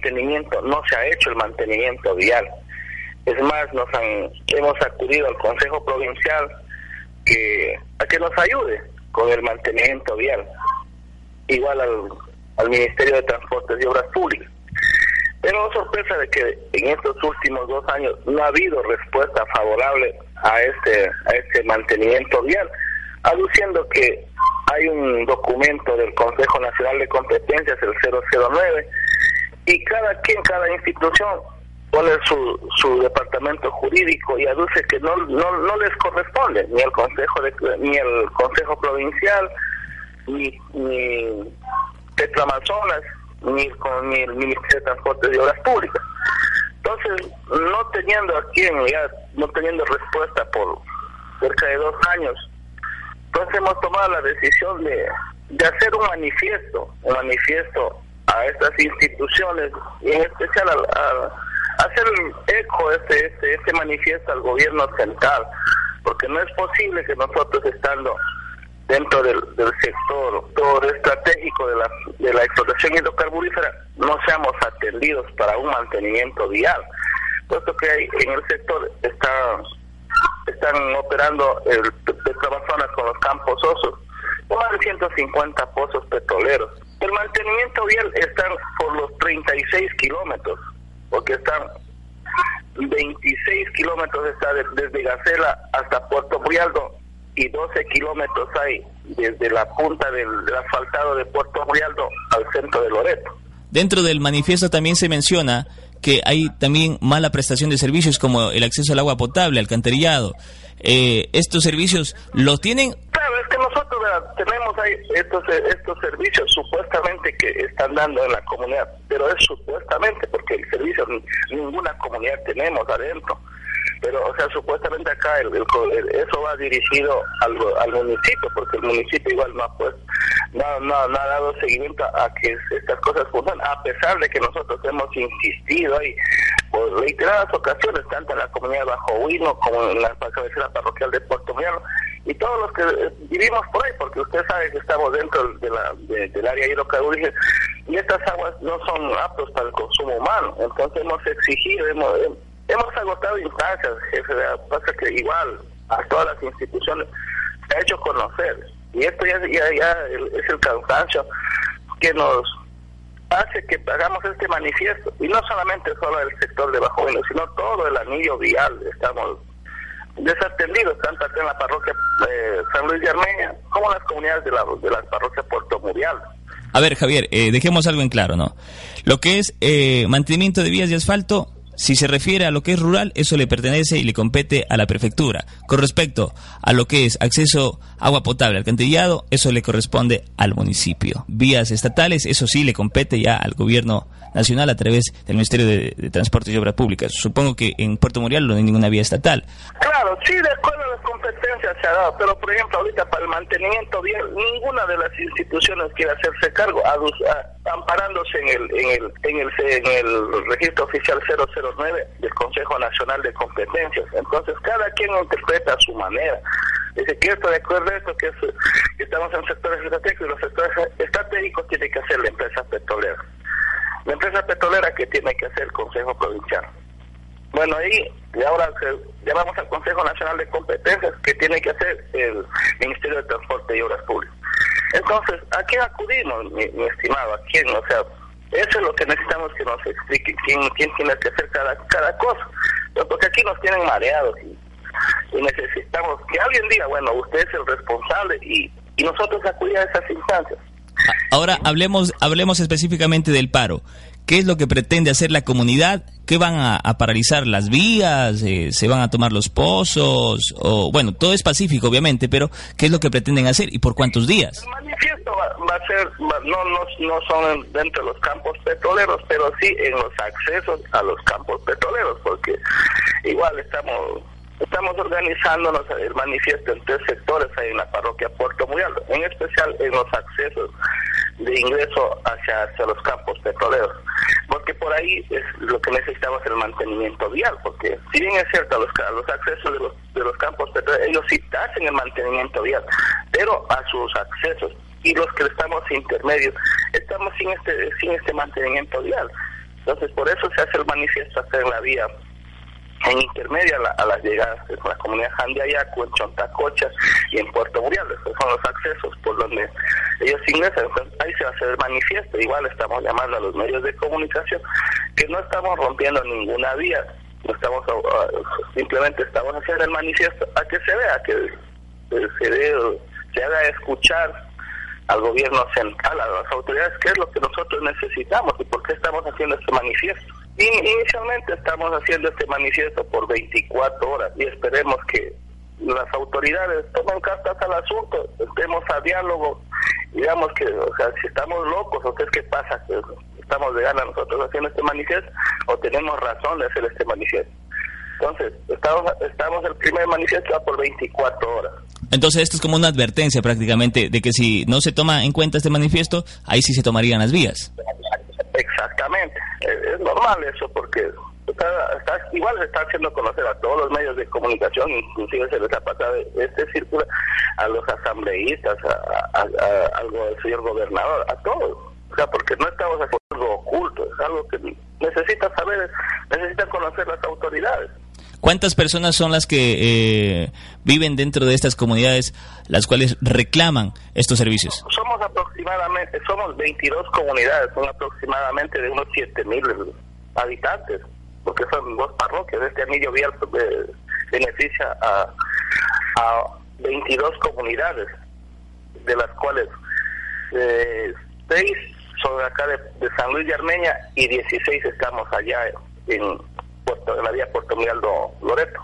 mantenimiento, no se ha hecho el mantenimiento vial. Es más, nos han, hemos acudido al Consejo Provincial que, a que nos ayude con el mantenimiento vial, igual al, Ministerio de Transportes y Obras Públicas. Pero sorpresa de que en estos últimos dos años no ha habido respuesta favorable a este, a este mantenimiento vial, aduciendo que hay un documento del Consejo Nacional de Competencias, el 009, y cada quien, cada institución pone su, su departamento jurídico y aduce que no, no, no les corresponde ni el consejo de, ni el consejo provincial ni, ni Amazonas ni, con, ni el Ministerio de Transportes y Obras Públicas. Entonces no teniendo aquí ya no teniendo respuesta por cerca de dos años entonces hemos tomado la decisión de, de hacer un manifiesto un manifiesto a estas instituciones y en especial a hacer eco este, este, este manifiesto al gobierno central, porque no es posible que nosotros estando dentro del, sector todo estratégico de la, de la explotación hidrocarburífera no seamos atendidos para un mantenimiento vial, puesto que hay, en el sector está, están operando el Petroamazonas con los campos osos, más de 150 pozos petroleros. El mantenimiento vial está por los 36 kilómetros porque están 26 kilómetros está desde Gacela hasta Puerto Murialdo y 12 kilómetros hay desde la punta del, asfaltado de Puerto Murialdo al centro de Loreto. Dentro del manifiesto también se menciona que hay también mala prestación de servicios como el acceso al agua potable, alcantarillado. Eh, ¿Estos servicios los tienen ahí estos estos servicios supuestamente que están dando en la comunidad, pero es supuestamente porque el servicio ninguna comunidad tenemos adentro. Pero, o sea, supuestamente acá el, eso va dirigido al, municipio, porque el municipio igual no ha, pues, no, no, ha dado seguimiento a que estas cosas funcionen, a pesar de que nosotros hemos insistido ahí por reiteradas ocasiones, tanto en la comunidad de Bajo Huino como en la cabecera parroquial de Puerto Mierno, y todos los que vivimos por ahí, porque usted sabe que estamos dentro de la, del área hidrocarburífera y estas aguas no son aptos para el consumo humano. Entonces hemos exigido, hemos, hemos agotado instancias, jefe. Pasa que igual a todas las instituciones se ha hecho conocer. Y esto ya, ya, es el cansancio que nos hace que hagamos este manifiesto. Y no solamente solo el sector de Bajo sino todo el anillo vial. Estamos desatendidos, tanto en la parroquia eh, San Luis de Armenia como en las comunidades de la, de la parroquia Puerto Murial. A ver, Javier, eh, dejemos algo en claro, ¿no? Lo que es eh, mantenimiento de vías de asfalto, si se refiere a lo que es rural, eso le pertenece y le compete a la prefectura. Con respecto a lo que es acceso agua potable, alcantarillado, eso le corresponde al municipio. Vías estatales, eso sí le compete ya al gobierno nacional a través del Ministerio de, de Transportes y Obras Públicas. Supongo que en Puerto Murial no hay ninguna vía estatal. Claro, sí, de acuerdo a las competencias se ha dado, pero por ejemplo ahorita para el mantenimiento bien, ninguna de las instituciones quiere hacerse cargo, amparándose en el, en el, en el, en el registro oficial 009 del Consejo Nacional de Competencias. Entonces cada quien interpreta a su manera. Dice que esto de acuerdo a esto, que, que estamos en sectores estratégicos y los sectores estratégicos tiene que hacer la empresa petrolera. La empresa petrolera que tiene que hacer el Consejo Provincial. Bueno, ahí y ahora llamamos al Consejo Nacional de Competencias que tiene que hacer el Ministerio de Transporte y Obras Públicas. Entonces, ¿a quién acudimos, mi, estimado? ¿A quién? O sea, eso es lo que necesitamos que nos explique quién, quién tiene que hacer cada, cada cosa. Porque aquí nos tienen mareados y, necesitamos que alguien diga, bueno, usted es el responsable y, y nosotros acudir a esas instancias. Ahora hablemos, hablemos específicamente del paro. ¿Qué es lo que pretende hacer la comunidad? ¿Qué van a, paralizar las vías? Eh, ¿Se van a tomar los pozos? O, bueno, todo es pacífico, obviamente, pero ¿qué es lo que pretenden hacer y por cuántos días? El manifiesto va, a ser, no, no, no son dentro de los campos petroleros, pero sí en los accesos a los campos petroleros, porque igual estamos Estamos organizándonos el manifiesto en tres sectores ahí en la parroquia Puerto Murial, en especial en los accesos de ingreso hacia, hacia los campos petroleros, porque por ahí es lo que necesitamos el mantenimiento vial, porque si bien es cierto los, los accesos de los, de los campos ellos sí hacen el mantenimiento vial, pero a sus accesos y los que estamos intermedios estamos sin este sin este mantenimiento vial. Entonces, por eso se hace el manifiesto hacer la vía en intermedia a, las llegadas en la comunidad Jandiayacu, en Chontacocha y en Puerto Murial. Esos son los accesos por donde ellos ingresan. ahí se va a hacer el manifiesto. Igual estamos llamando a los medios de comunicación que no estamos rompiendo ninguna vía. No estamos simplemente estamos haciendo el manifiesto a que se vea que se, dé, se haga escuchar al gobierno central, a las autoridades, qué es lo que nosotros necesitamos y por qué estamos haciendo este manifiesto. Inicialmente estamos haciendo este manifiesto por 24 horas y esperemos que las autoridades tomen cartas al asunto, estemos a diálogo, digamos que, o sea, si estamos locos o qué es que pasa, que estamos de gana nosotros haciendo este manifiesto o tenemos razón de hacer este manifiesto. Entonces, estamos, estamos el primer manifiesto por 24 horas. Entonces, esto es como una advertencia prácticamente de que si no se toma en cuenta este manifiesto, ahí sí se tomarían las vías. Exactamente, es, normal eso porque está, igual se está haciendo conocer a todos los medios de comunicación, inclusive se les ha pasado este círculo a los asambleístas, a, al señor gobernador, a todos. O sea, porque no estamos haciendo algo oculto, es algo que necesita saber, necesitan conocer las autoridades. ¿Cuántas personas son las que eh, viven dentro de estas comunidades, las cuales reclaman estos servicios? Somos aproximadamente, somos 22 comunidades, son aproximadamente de unos 7 mil habitantes, porque son dos parroquias. Este anillo vial eh, beneficia a, a 22 comunidades, de las cuales eh, 6 son acá de, de, San Luis de Armenia y 16 estamos allá en en la vía Puerto Miraldo Loreto.